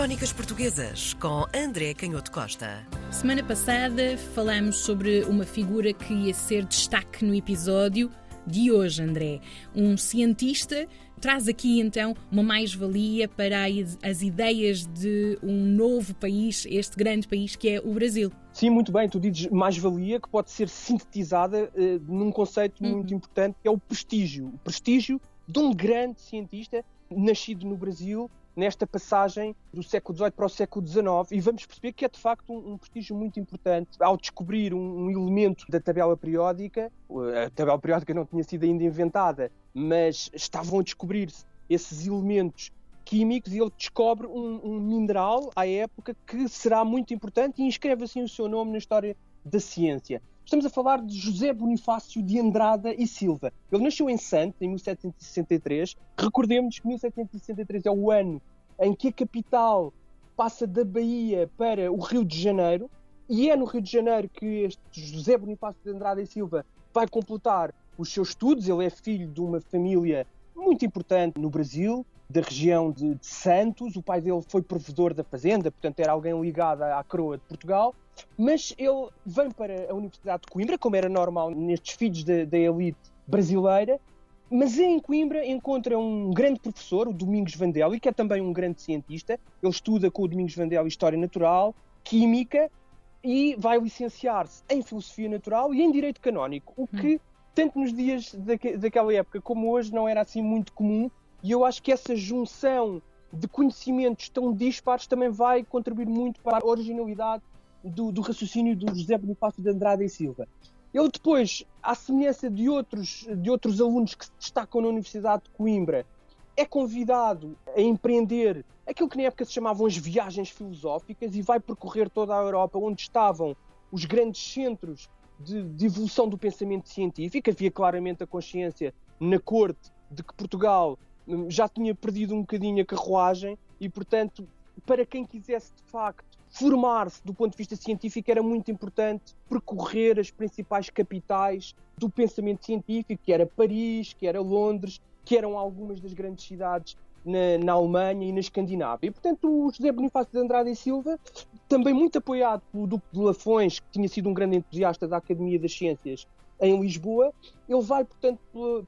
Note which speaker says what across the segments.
Speaker 1: Crónicas Portuguesas com André Canhoto Costa.
Speaker 2: Semana passada falamos sobre uma figura que ia ser destaque no episódio de hoje, André. Um cientista traz aqui então uma mais-valia para as ideias de um novo país, este grande país que é o Brasil.
Speaker 3: Sim, muito bem. Tu dizes mais-valia que pode ser sintetizada uh, num conceito uhum. muito importante que é o prestígio. O prestígio de um grande cientista nascido no Brasil nesta passagem do século XVIII para o século XIX e vamos perceber que é de facto um, um prestígio muito importante ao descobrir um, um, elemento da tabela periódica. A tabela periódica não tinha sido ainda inventada, mas estavam a descobrir-se esses elementos químicos e ele descobre um, um, mineral à época que será muito importante e inscreve assim o seu nome na história da ciência. Estamos a falar de José Bonifácio de Andrada e Silva. Ele nasceu em Santos, em 1763. Recordemos que 1763 é o ano em que a capital passa da Bahia para o Rio de Janeiro. E é no Rio de Janeiro que este José Bonifácio de Andrada e Silva vai completar os seus estudos. Ele é filho de uma família muito importante no Brasil, da região de, de, Santos. O pai dele foi provedor da fazenda, portanto era alguém ligado à, coroa de Portugal. Mas ele vem para a Universidade de Coimbra, como era normal nestes filhos da, da elite brasileira. Mas em Coimbra encontra um grande professor, o Domingos Vandelli, que é também um grande cientista. Ele estuda com o Domingos Vandelli História Natural, Química e vai licenciar-se em Filosofia Natural e em Direito Canónico, o que, hum. tanto nos dias daquela época como hoje, não era assim muito comum, e eu acho que essa junção de conhecimentos tão dispares também vai contribuir muito para a originalidade do, do raciocínio do José Bonifácio de Andrade e Silva. Ele depois, à semelhança de outros, de outros alunos que se destacam na Universidade de Coimbra, é convidado a empreender aquilo que na época se chamavam as viagens filosóficas e vai percorrer toda a Europa onde estavam os grandes centros de, de evolução do pensamento científico. Havia claramente a consciência na corte de que Portugal já tinha perdido um bocadinho a carruagem e, portanto, para quem quisesse de facto formar-se do ponto de vista científico, era muito importante percorrer as principais capitais do pensamento científico, que era Paris, que era Londres, que eram algumas das grandes cidades na, na, Alemanha e na Escandinávia. E, portanto, o José Bonifácio de Andrade e Silva, também muito apoiado pelo Duque de Lafões, que tinha sido um grande entusiasta da Academia das Ciências em Lisboa. Ele vai, portanto,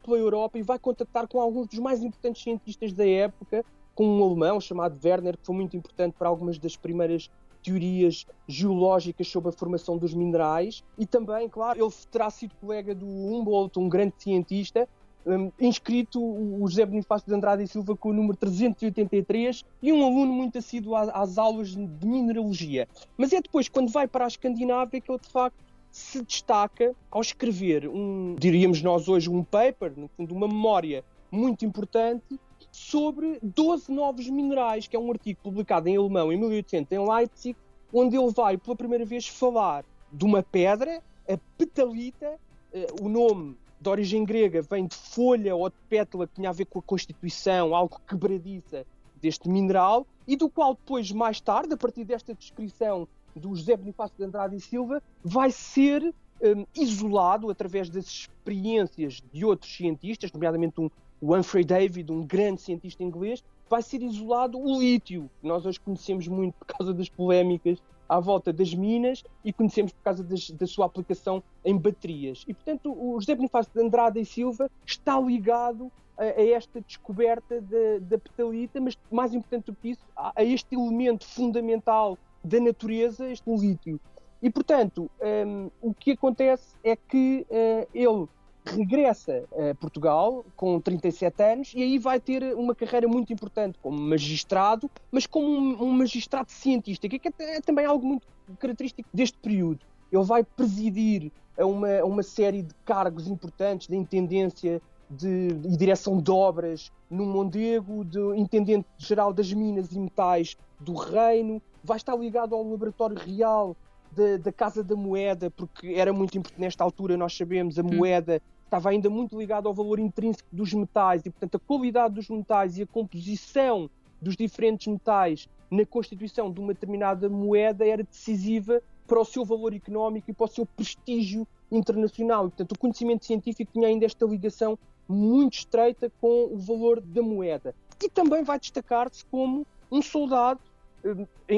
Speaker 3: pela, Europa e vai contactar com alguns dos mais importantes cientistas da época, com um alemão chamado Werner, que foi muito importante para algumas das primeiras teorias geológicas sobre a formação dos minerais. E também, claro, ele terá sido colega do Humboldt, um grande cientista, um, inscrito o José Bonifácio de Andrade e Silva com o número 383 e um aluno muito assíduo às, às aulas de mineralogia. Mas é depois, quando vai para a Escandinávia, que ele de facto se destaca ao escrever um, diríamos nós hoje, um paper, no fundo, uma memória muito importante sobre 12 novos minerais, que é um artigo publicado em alemão em 1800 em Leipzig, onde ele vai pela primeira vez falar de uma pedra, a petalita, eh, o nome de origem grega vem de folha ou de pétala que tinha a ver com a constituição, algo quebradiça deste mineral, e do qual depois, mais tarde, a partir desta descrição do José Bonifácio de Andrade e Silva vai ser um, isolado através das experiências de outros cientistas, nomeadamente um, Humphrey David, um grande cientista inglês, vai ser isolado o lítio, que nós hoje conhecemos muito por causa das polémicas à volta das minas e conhecemos por causa das, da sua aplicação em baterias. E, portanto, o José Bonifácio de Andrade e Silva está ligado a, a esta descoberta da, da petalita, mas mais importante do que isso, a, a este elemento fundamental da natureza este lítio. E, portanto, um, o que acontece é que uh, ele regressa a Portugal com 37 anos e aí vai ter uma carreira muito importante como magistrado, mas como um, um magistrado cientista, que é, é também algo muito característico deste período. Ele vai presidir a uma, a uma série de cargos importantes de intendência de, e direção de obras no Mondego, de intendente geral das minas e metais do reino, vai estar ligado ao laboratório real da, da Casa da Moeda, porque era muito importante nesta altura, nós sabemos, a hum. moeda estava ainda muito ligada ao valor intrínseco dos metais e, portanto, a qualidade dos metais e a composição dos diferentes metais na constituição de uma determinada moeda era decisiva para o seu valor económico e para o seu prestígio internacional. E, portanto, o conhecimento científico tinha ainda esta ligação muito estreita com o valor da moeda. E também vai destacar-se como um soldado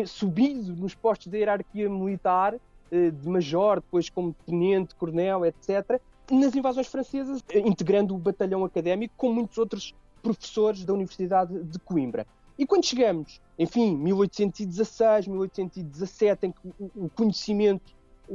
Speaker 3: subido nos postos da hierarquia militar, eh, de major, depois como tenente, coronel, etc., nas invasões francesas, integrando o batalhão académico com muitos outros professores da Universidade de Coimbra. E quando chegamos, enfim, 1816, 1817, em que o conhecimento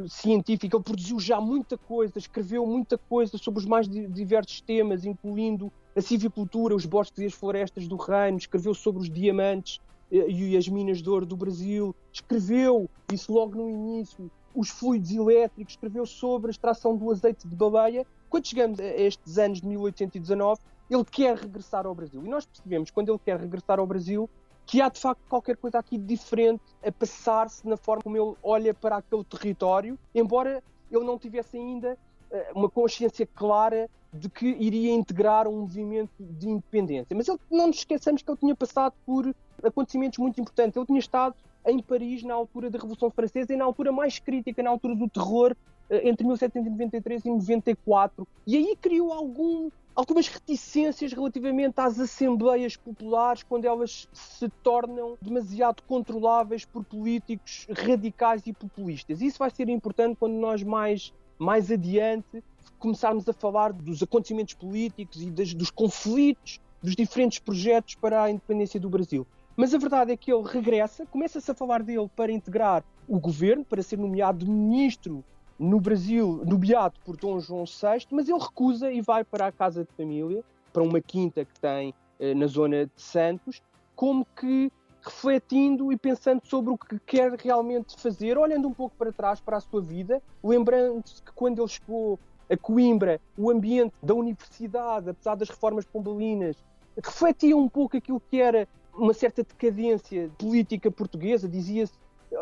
Speaker 3: científico, ele produziu já muita coisa, escreveu muita coisa sobre os mais diversos temas, incluindo a civicultura, os bosques e as florestas do reino, escreveu sobre os diamantes eh, e as minas de ouro do Brasil, escreveu, isso logo no início, os fluidos elétricos, escreveu sobre a extração do azeite de baleia. Quando chegamos a estes anos de 1819, ele quer regressar ao Brasil. E nós percebemos, quando ele quer regressar ao Brasil, que há de facto qualquer coisa aqui diferente a passar-se na forma como ele olha para aquele território, embora ele não tivesse ainda uh, uma consciência clara de que iria integrar um movimento de independência. Mas ele, não nos esqueçamos que ele tinha passado por acontecimentos muito importantes. Ele tinha estado em Paris na altura da Revolução Francesa e na altura mais crítica, na altura do terror, uh, entre 1793 e 94. E aí criou algum algumas reticências relativamente às assembleias populares quando elas se tornam demasiado controláveis por políticos radicais e populistas. Isso vai ser importante quando nós mais, mais adiante começarmos a falar dos acontecimentos políticos e das, dos conflitos dos diferentes projetos para a independência do Brasil. Mas a verdade é que ele regressa, começa-se a falar dele para integrar o governo, para ser nomeado ministro no Brasil, nomeado por Dom João VI, mas ele recusa e vai para a casa de família, para uma quinta que tem eh, na zona de Santos, como que refletindo e pensando sobre o que quer realmente fazer, olhando um pouco para trás para a sua vida, lembrando-se que quando ele chegou a Coimbra, o ambiente da universidade, apesar das reformas pombalinas, refletia um pouco aquilo que era uma certa decadência política portuguesa, dizia-se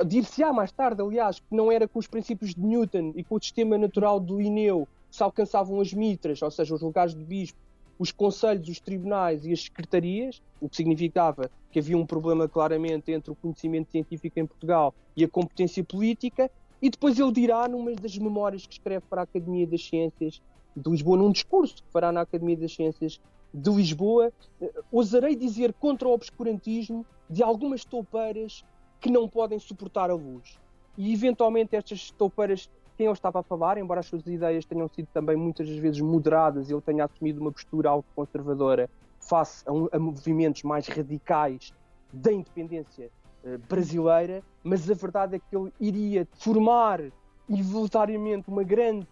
Speaker 3: dir-se-á mais tarde, aliás, que não era com os princípios de Newton e com o sistema natural Linneu que se alcançavam as mitras, ou seja, os lugares de bispo, os conselhos, os tribunais e as secretarias, o que significava que havia um problema claramente entre o conhecimento científico em Portugal e a competência política, e depois ele dirá, numa das memórias que escreve para a Academia das Ciências de Lisboa, num discurso que fará na Academia das Ciências de Lisboa, eh, ousarei dizer contra o obscurantismo de algumas toupeiras que não podem suportar a luz. E eventualmente estas toupeiras quem ele estava a falar, embora as suas ideias tenham sido também muitas vezes moderadas, ele tenha assumido uma postura algo conservadora face a, a, movimentos mais radicais da independência uh, brasileira, mas a verdade é que ele iria formar involuntariamente uma grande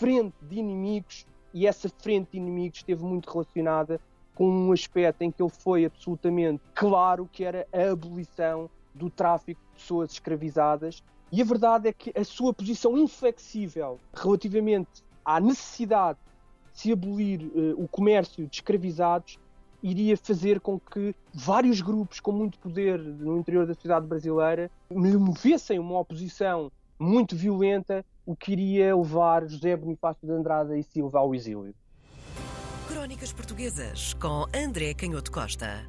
Speaker 3: frente de inimigos e essa frente de inimigos esteve muito relacionada com um aspecto em que ele foi absolutamente claro que era a abolição do tráfico de pessoas escravizadas. E a verdade é que a sua posição inflexível relativamente à necessidade de se abolir uh, o comércio de escravizados iria fazer com que vários grupos com muito poder no interior da sociedade brasileira movessem uma oposição muito violenta, o que iria levar José Bonifácio de Andrade e Silva ao exílio.
Speaker 1: Crónicas Portuguesas com André Canhoto Costa.